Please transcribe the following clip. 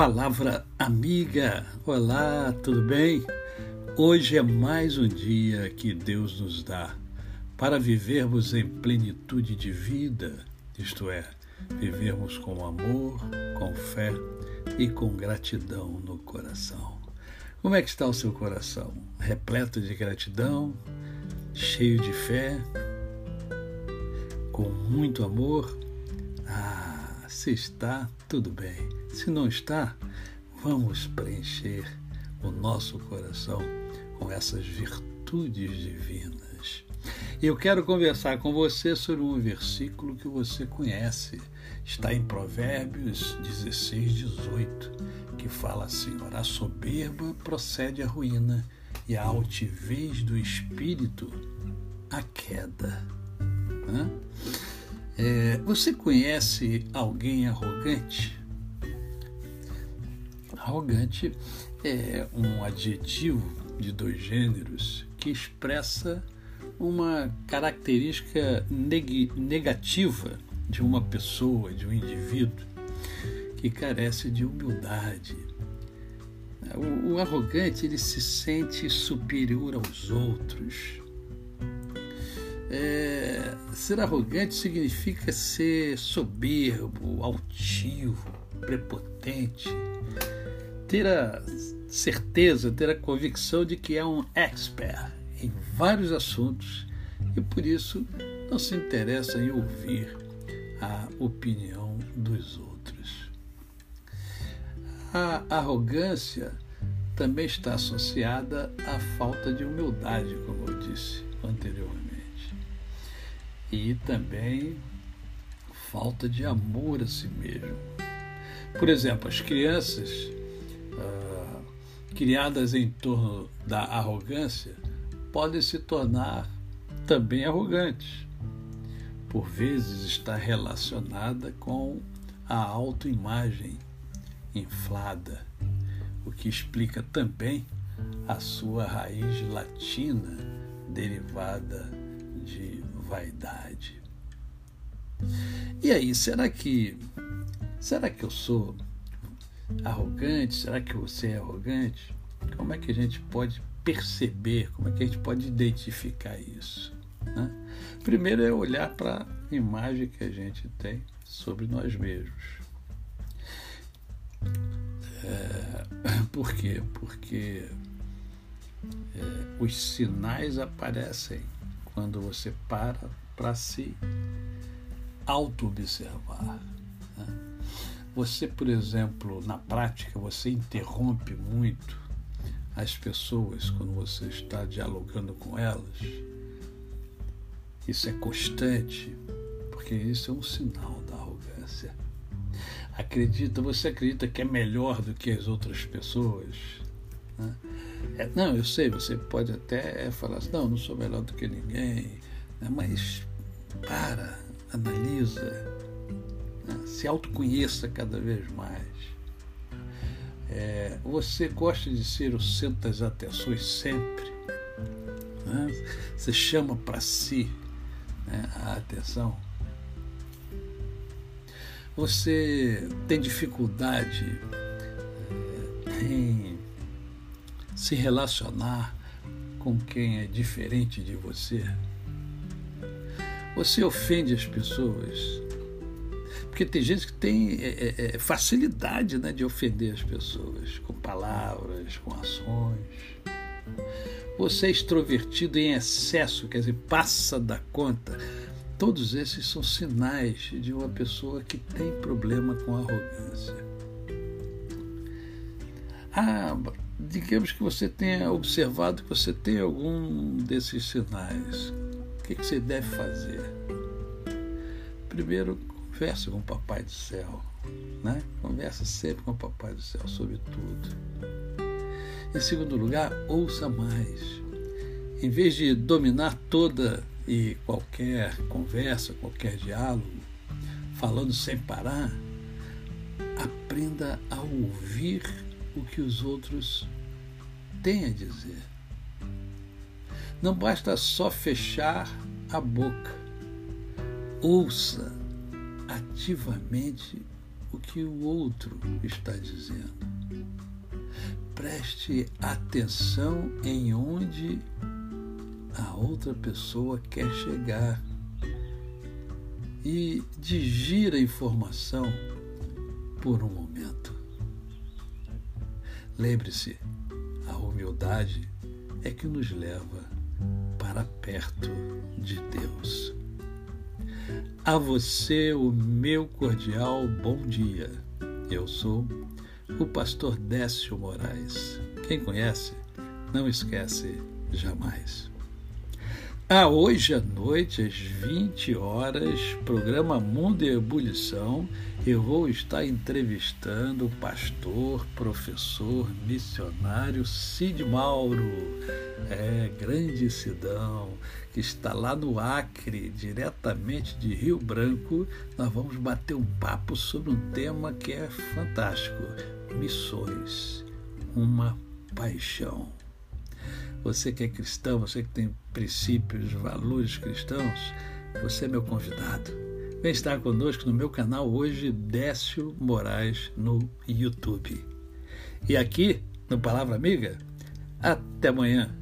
Palavra amiga, olá, tudo bem? Hoje é mais um dia que Deus nos dá para vivermos em plenitude de vida, isto é, vivermos com amor, com fé e com gratidão no coração. Como é que está o seu coração? Repleto de gratidão, cheio de fé, com muito amor? Ah, se está, tudo bem. Se não está, vamos preencher o nosso coração com essas virtudes divinas. Eu quero conversar com você sobre um versículo que você conhece. Está em Provérbios 16, 18, que fala assim: a soberba procede à ruína e a altivez do espírito a queda. Hã? É, você conhece alguém arrogante? Arrogante é um adjetivo de dois gêneros que expressa uma característica neg negativa de uma pessoa, de um indivíduo que carece de humildade. O, o arrogante ele se sente superior aos outros é, ser arrogante significa ser soberbo, altivo, prepotente, ter a certeza, ter a convicção de que é um expert em vários assuntos e por isso não se interessa em ouvir a opinião dos outros. A arrogância também está associada à falta de humildade, como eu disse anteriormente e também falta de amor a si mesmo. Por exemplo, as crianças ah, criadas em torno da arrogância podem se tornar também arrogantes. Por vezes está relacionada com a autoimagem inflada, o que explica também a sua raiz latina derivada de vaidade. E aí, será que será que eu sou arrogante? Será que você é arrogante? Como é que a gente pode perceber? Como é que a gente pode identificar isso? Né? Primeiro é olhar para a imagem que a gente tem sobre nós mesmos. É, por quê? Porque é, os sinais aparecem quando você para para se auto-observar. Né? Você, por exemplo, na prática, você interrompe muito as pessoas quando você está dialogando com elas. Isso é constante, porque isso é um sinal da arrogância. Acredita, você acredita que é melhor do que as outras pessoas? Né? É, não, eu sei, você pode até falar assim, não, não sou melhor do que ninguém, né? mas para, analisa, né? se autoconheça cada vez mais. É, você gosta de ser o centro das atenções sempre. Né? Você chama para si né, a atenção. Você tem dificuldade é, em se relacionar com quem é diferente de você. Você ofende as pessoas. Porque tem gente que tem é, é, é, facilidade né, de ofender as pessoas, com palavras, com ações. Você é extrovertido em excesso, quer dizer, passa da conta. Todos esses são sinais de uma pessoa que tem problema com arrogância. Ah, digamos que você tenha observado que você tem algum desses sinais. O que, que você deve fazer? Primeiro, converse com o Papai do Céu. Né? Conversa sempre com o Papai do Céu sobre tudo. Em segundo lugar, ouça mais. Em vez de dominar toda e qualquer conversa, qualquer diálogo, falando sem parar, aprenda a ouvir o que os outros têm a dizer. Não basta só fechar a boca. Ouça ativamente o que o outro está dizendo. Preste atenção em onde a outra pessoa quer chegar e digira a informação por um momento. Lembre-se, a humildade é que nos leva para perto de Deus. A você o meu cordial bom dia. Eu sou o pastor Décio Moraes. Quem conhece, não esquece jamais. Ah, hoje à noite, às 20 horas, programa Mundo e Ebulição, eu vou estar entrevistando o pastor, professor, missionário Cid Mauro, é, grande Sidão, que está lá no Acre, diretamente de Rio Branco. Nós vamos bater um papo sobre um tema que é fantástico: missões, uma paixão. Você que é cristão, você que tem princípios, valores cristãos, você é meu convidado. Vem estar conosco no meu canal hoje, Décio Moraes, no YouTube. E aqui, no Palavra Amiga, até amanhã.